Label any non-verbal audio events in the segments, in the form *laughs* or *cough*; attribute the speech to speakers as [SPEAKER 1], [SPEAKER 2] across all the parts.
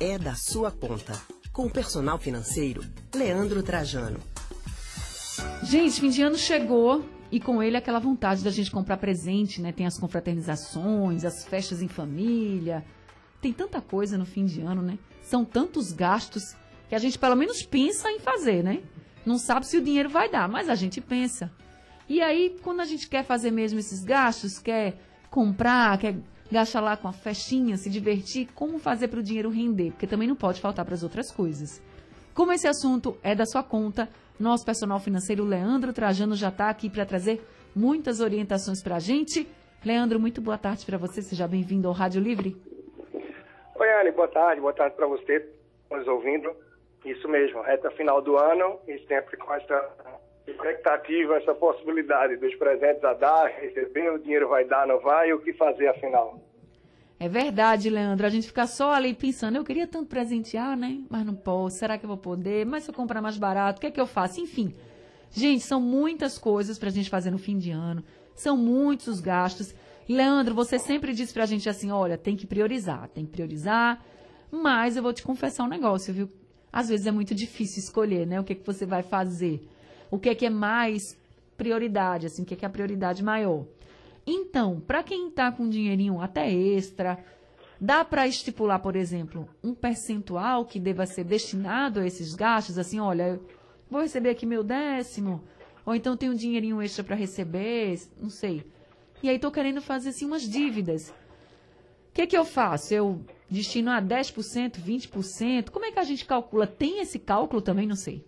[SPEAKER 1] é da sua conta. Com o personal financeiro, Leandro Trajano.
[SPEAKER 2] Gente, fim de ano chegou e com ele aquela vontade da gente comprar presente, né? Tem as confraternizações, as festas em família. Tem tanta coisa no fim de ano, né? São tantos gastos que a gente pelo menos pensa em fazer, né? Não sabe se o dinheiro vai dar, mas a gente pensa. E aí, quando a gente quer fazer mesmo esses gastos, quer comprar, quer gastar lá com a festinha, se divertir, como fazer para o dinheiro render? Porque também não pode faltar para as outras coisas. Como esse assunto é da sua conta, nosso personal financeiro Leandro Trajano já está aqui para trazer muitas orientações para a gente. Leandro, muito boa tarde para você, seja bem-vindo ao Rádio Livre.
[SPEAKER 3] Oi, Anne, boa tarde, boa tarde para você, nos ouvindo. Isso mesmo, reta final do ano e sempre com essa expectativa, essa possibilidade dos presentes a dar, receber, o dinheiro vai dar, não vai, e o que fazer afinal.
[SPEAKER 2] É verdade, Leandro. A gente fica só ali pensando, eu queria tanto presentear, né? Mas não posso. Será que eu vou poder? Mas se eu comprar mais barato, o que é que eu faço? Enfim. Gente, são muitas coisas pra gente fazer no fim de ano. São muitos os gastos. Leandro, você sempre diz pra gente assim, olha, tem que priorizar, tem que priorizar. Mas eu vou te confessar um negócio, viu? Às vezes é muito difícil escolher, né? O que, é que você vai fazer o que é que é mais prioridade, assim, o que é que é a prioridade maior. Então, para quem está com dinheirinho até extra, dá para estipular, por exemplo, um percentual que deva ser destinado a esses gastos, assim, olha, vou receber aqui meu décimo, ou então tem um dinheirinho extra para receber, não sei. E aí estou querendo fazer assim umas dívidas. O que, que eu faço? Eu destino a 10%, 20%? Como é que a gente calcula? Tem esse cálculo também? Não sei.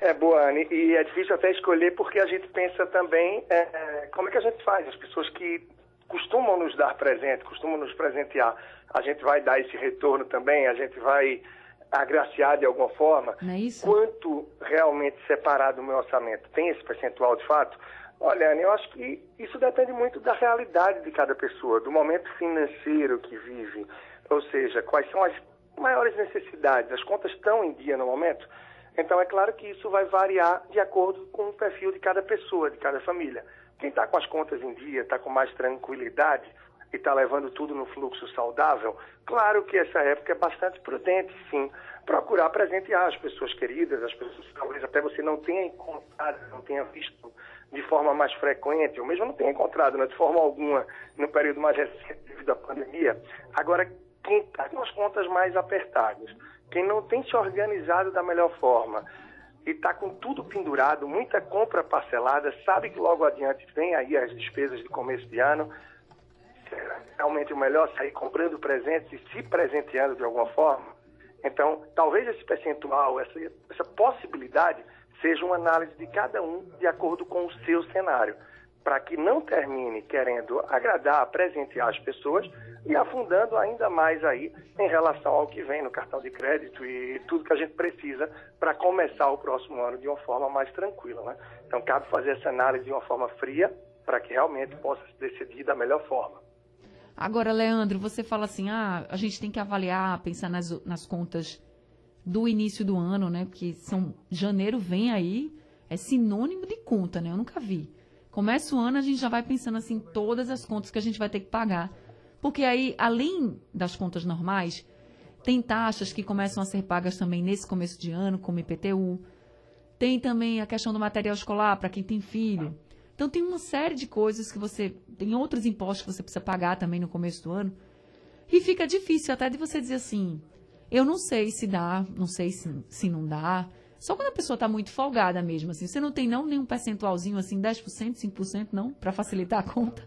[SPEAKER 3] É, boa, Anne, e é difícil até escolher porque a gente pensa também é, como é que a gente faz. As pessoas que costumam nos dar presente, costumam nos presentear, a gente vai dar esse retorno também, a gente vai agraciar de alguma forma.
[SPEAKER 2] Não é isso?
[SPEAKER 3] Quanto realmente separar do meu orçamento? Tem esse percentual de fato? Olha, Anne, eu acho que isso depende muito da realidade de cada pessoa, do momento financeiro que vive. Ou seja, quais são as maiores necessidades? As contas estão em dia no momento? Então, é claro que isso vai variar de acordo com o perfil de cada pessoa, de cada família. Quem está com as contas em dia, está com mais tranquilidade e está levando tudo no fluxo saudável, claro que essa época é bastante prudente, sim, procurar presentear as pessoas queridas, as pessoas que talvez até você não tenha encontrado, não tenha visto de forma mais frequente, ou mesmo não tenha encontrado né, de forma alguma no período mais recente à pandemia. Agora, quem está com as contas mais apertadas, quem não tem se organizado da melhor forma e está com tudo pendurado, muita compra parcelada, sabe que logo adiante vem aí as despesas de começo de ano, realmente o melhor sair comprando presentes e se presenteando de alguma forma. Então, talvez esse percentual, essa, essa possibilidade, seja uma análise de cada um de acordo com o seu cenário para que não termine querendo agradar, presentear as pessoas e afundando ainda mais aí em relação ao que vem no cartão de crédito e tudo que a gente precisa para começar o próximo ano de uma forma mais tranquila, né? Então cabe fazer essa análise de uma forma fria para que realmente possa se decidir da melhor forma.
[SPEAKER 2] Agora, Leandro, você fala assim, ah, a gente tem que avaliar, pensar nas, nas contas do início do ano, né? Porque são janeiro vem aí, é sinônimo de conta, né? Eu nunca vi. Começa o ano, a gente já vai pensando assim, todas as contas que a gente vai ter que pagar. Porque aí, além das contas normais, tem taxas que começam a ser pagas também nesse começo de ano, como IPTU. Tem também a questão do material escolar para quem tem filho. Então tem uma série de coisas que você. Tem outros impostos que você precisa pagar também no começo do ano. E fica difícil até de você dizer assim, eu não sei se dá, não sei se, se não dá. Só quando a pessoa está muito folgada mesmo, assim. Você não tem não nenhum percentualzinho assim, 10%, 5%, não? Para facilitar a conta?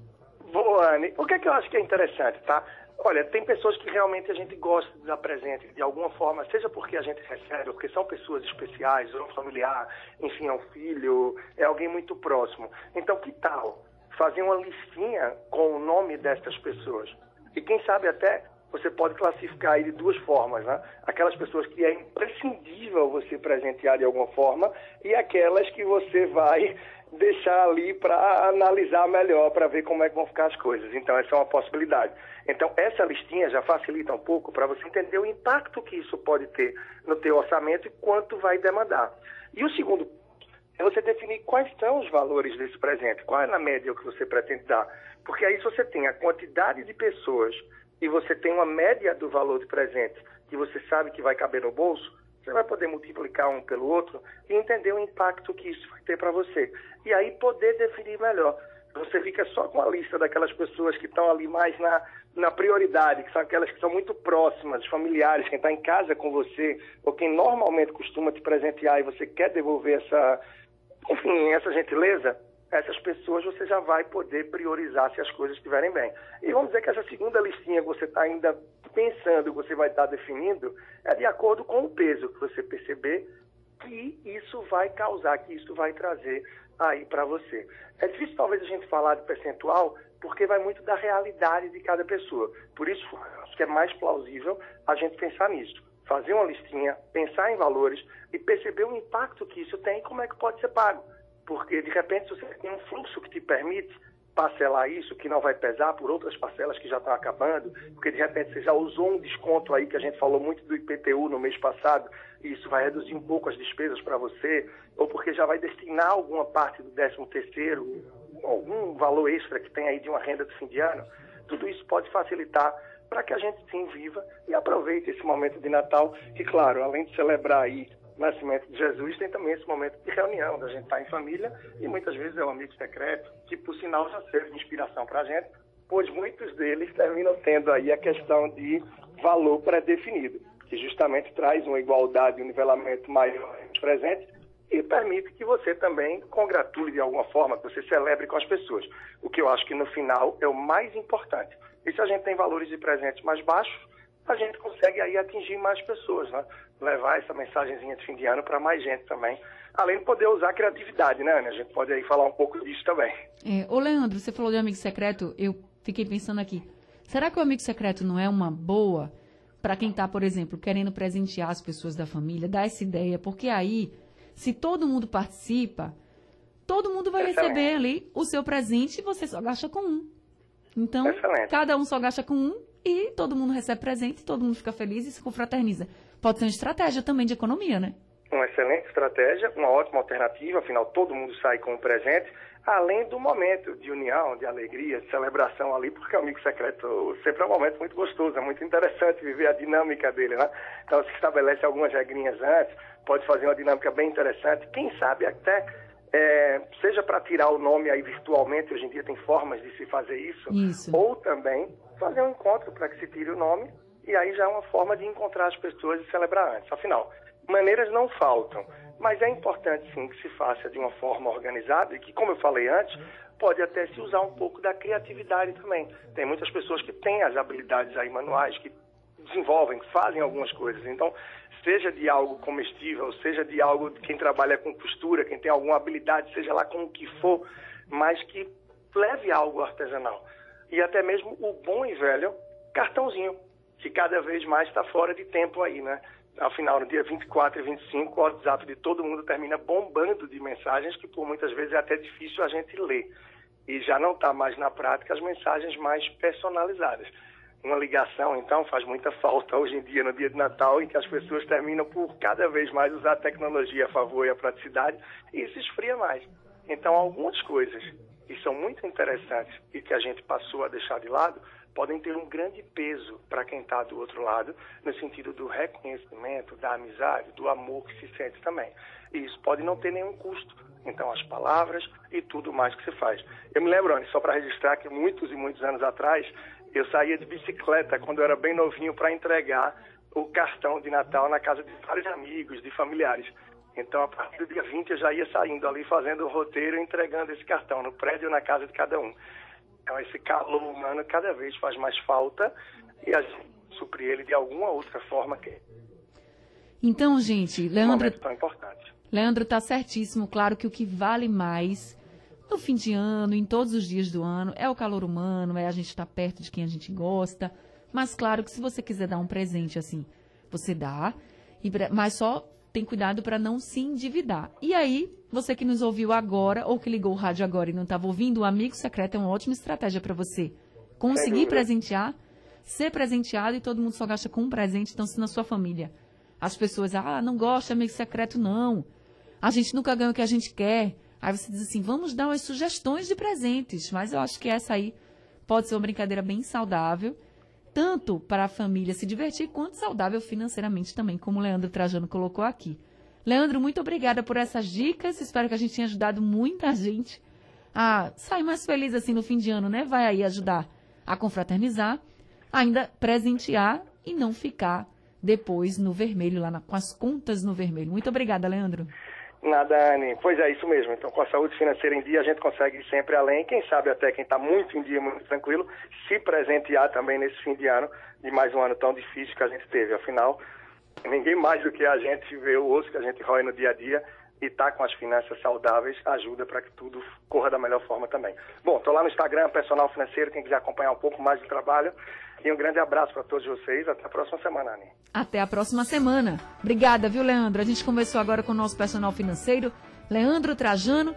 [SPEAKER 3] Boa, Anne. O que é que eu acho que é interessante, tá? Olha, tem pessoas que realmente a gente gosta de dar presente de alguma forma, seja porque a gente recebe, ou porque são pessoas especiais, ou um familiar, enfim, é um filho, é alguém muito próximo. Então, que tal fazer uma listinha com o nome destas pessoas? E quem sabe até você pode classificar aí de duas formas, né? Aquelas pessoas que é imprescindível você presentear de alguma forma e aquelas que você vai deixar ali para analisar melhor, para ver como é que vão ficar as coisas. Então, essa é uma possibilidade. Então, essa listinha já facilita um pouco para você entender o impacto que isso pode ter no teu orçamento e quanto vai demandar. E o segundo é você definir quais são os valores desse presente, qual é na média o que você pretende dar. Porque aí você tem a quantidade de pessoas e você tem uma média do valor de presente que você sabe que vai caber no bolso, você vai poder multiplicar um pelo outro e entender o impacto que isso vai ter para você. E aí poder definir melhor. Você fica só com a lista daquelas pessoas que estão ali mais na, na prioridade, que são aquelas que são muito próximas, familiares, quem está em casa com você, ou quem normalmente costuma te presentear e você quer devolver essa, enfim, essa gentileza, essas pessoas você já vai poder priorizar se as coisas estiverem bem. E vamos dizer que essa segunda listinha que você está ainda pensando, você vai estar tá definindo, é de acordo com o peso que você perceber que isso vai causar, que isso vai trazer aí para você. É difícil talvez a gente falar de percentual, porque vai muito da realidade de cada pessoa. Por isso, acho que é mais plausível a gente pensar nisso. Fazer uma listinha, pensar em valores e perceber o impacto que isso tem e como é que pode ser pago. Porque, de repente, você tem um fluxo que te permite parcelar isso, que não vai pesar por outras parcelas que já estão acabando, porque de repente você já usou um desconto aí que a gente falou muito do IPTU no mês passado, e isso vai reduzir um pouco as despesas para você, ou porque já vai destinar alguma parte do 13 terceiro, algum valor extra que tem aí de uma renda de fim de ano, tudo isso pode facilitar para que a gente sim viva e aproveite esse momento de Natal, que claro, além de celebrar aí nascimento de Jesus, tem também esse momento de reunião, da gente estar tá em família e muitas vezes é um amigo secreto, que por sinal já serve de inspiração para a gente, pois muitos deles terminam tendo aí a questão de valor pré-definido, que justamente traz uma igualdade um nivelamento maior presentes e permite que você também congratule de alguma forma, que você celebre com as pessoas. O que eu acho que no final é o mais importante. E se a gente tem valores de presentes mais baixos, a gente consegue aí atingir mais pessoas, né? levar essa mensagenzinha de fim de ano para mais gente também. Além de poder usar a criatividade, né, Ana? A gente pode aí falar um pouco disso também.
[SPEAKER 2] É, ô, Leandro, você falou de amigo secreto, eu fiquei pensando aqui. Será que o amigo secreto não é uma boa para quem está, por exemplo, querendo presentear as pessoas da família? Dá essa ideia, porque aí, se todo mundo participa, todo mundo vai Excelente. receber ali o seu presente e você só gasta com um. Então, Excelente. cada um só gasta com um e todo mundo recebe presente, todo mundo fica feliz e se confraterniza. Pode ser uma estratégia também de economia, né?
[SPEAKER 3] Uma excelente estratégia, uma ótima alternativa, afinal todo mundo sai com um presente, além do momento de união, de alegria, de celebração ali, porque amigo secreto sempre é um momento muito gostoso, é muito interessante viver a dinâmica dele, né? Então se estabelece algumas regrinhas antes, pode fazer uma dinâmica bem interessante, quem sabe até é, seja para tirar o nome aí virtualmente, hoje em dia tem formas de se fazer isso,
[SPEAKER 2] isso.
[SPEAKER 3] ou também fazer um encontro para que se tire o nome e aí já é uma forma de encontrar as pessoas e celebrar antes. Afinal, maneiras não faltam, mas é importante sim que se faça de uma forma organizada e que, como eu falei antes, pode até se usar um pouco da criatividade também. Tem muitas pessoas que têm as habilidades aí manuais, que desenvolvem, fazem algumas coisas. Então, seja de algo comestível, seja de algo de quem trabalha com costura, quem tem alguma habilidade, seja lá com o que for, mas que leve algo artesanal. E até mesmo o bom e velho cartãozinho que cada vez mais está fora de tempo aí, né? Afinal, no dia 24 e 25, o WhatsApp de todo mundo termina bombando de mensagens que por muitas vezes é até difícil a gente ler. E já não está mais na prática as mensagens mais personalizadas. Uma ligação, então, faz muita falta hoje em dia, no dia de Natal, em que as pessoas terminam por cada vez mais usar a tecnologia a favor e a praticidade, e isso esfria mais. Então, algumas coisas que são muito interessantes e que a gente passou a deixar de lado, podem ter um grande peso para quem está do outro lado, no sentido do reconhecimento, da amizade, do amor que se sente também. E isso pode não ter nenhum custo. Então, as palavras e tudo mais que se faz. Eu me lembro, Anny, só para registrar que muitos e muitos anos atrás, eu saía de bicicleta quando eu era bem novinho para entregar o cartão de Natal na casa de vários amigos, de familiares. Então, a partir do dia 20, eu já ia saindo ali, fazendo o roteiro entregando esse cartão no prédio ou na casa de cada um. Então, esse calor humano cada vez faz mais falta e a gente suprir ele de alguma outra forma que
[SPEAKER 2] então, gente, Leandro.
[SPEAKER 3] Um tão importante.
[SPEAKER 2] Leandro está certíssimo. Claro que o que vale mais no fim de ano, em todos os dias do ano, é o calor humano, é a gente estar tá perto de quem a gente gosta. Mas claro que se você quiser dar um presente assim, você dá. Mas só tem cuidado para não se endividar. E aí, você que nos ouviu agora ou que ligou o rádio agora e não estava ouvindo, o amigo secreto é uma ótima estratégia para você conseguir presentear, ser presenteado e todo mundo só gasta com um presente, então se na sua família as pessoas, ah, não gosta de amigo secreto não. A gente nunca ganha o que a gente quer. Aí você diz assim, vamos dar umas sugestões de presentes, mas eu acho que essa aí pode ser uma brincadeira bem saudável tanto para a família se divertir, quanto saudável financeiramente também, como o Leandro Trajano colocou aqui. Leandro, muito obrigada por essas dicas. Espero que a gente tenha ajudado muita *laughs* gente a sair mais feliz assim no fim de ano, né? Vai aí ajudar a confraternizar, ainda presentear e não ficar depois no vermelho, lá na, com as contas no vermelho. Muito obrigada, Leandro.
[SPEAKER 3] Nada, Anne. Pois é, isso mesmo. Então, com a saúde financeira em dia, a gente consegue ir sempre além. Quem sabe até quem está muito em dia, muito tranquilo, se presentear também nesse fim de ano, de mais um ano tão difícil que a gente teve. Afinal, ninguém mais do que a gente vê o osso que a gente rói no dia a dia e tá com as finanças saudáveis ajuda para que tudo corra da melhor forma também. Bom, estou lá no Instagram, Personal Financeiro, quem quiser acompanhar um pouco mais do trabalho. E um grande abraço para todos vocês. Até a próxima semana, Anny.
[SPEAKER 2] Até a próxima semana. Obrigada, viu, Leandro? A gente conversou agora com o nosso personal financeiro, Leandro Trajano.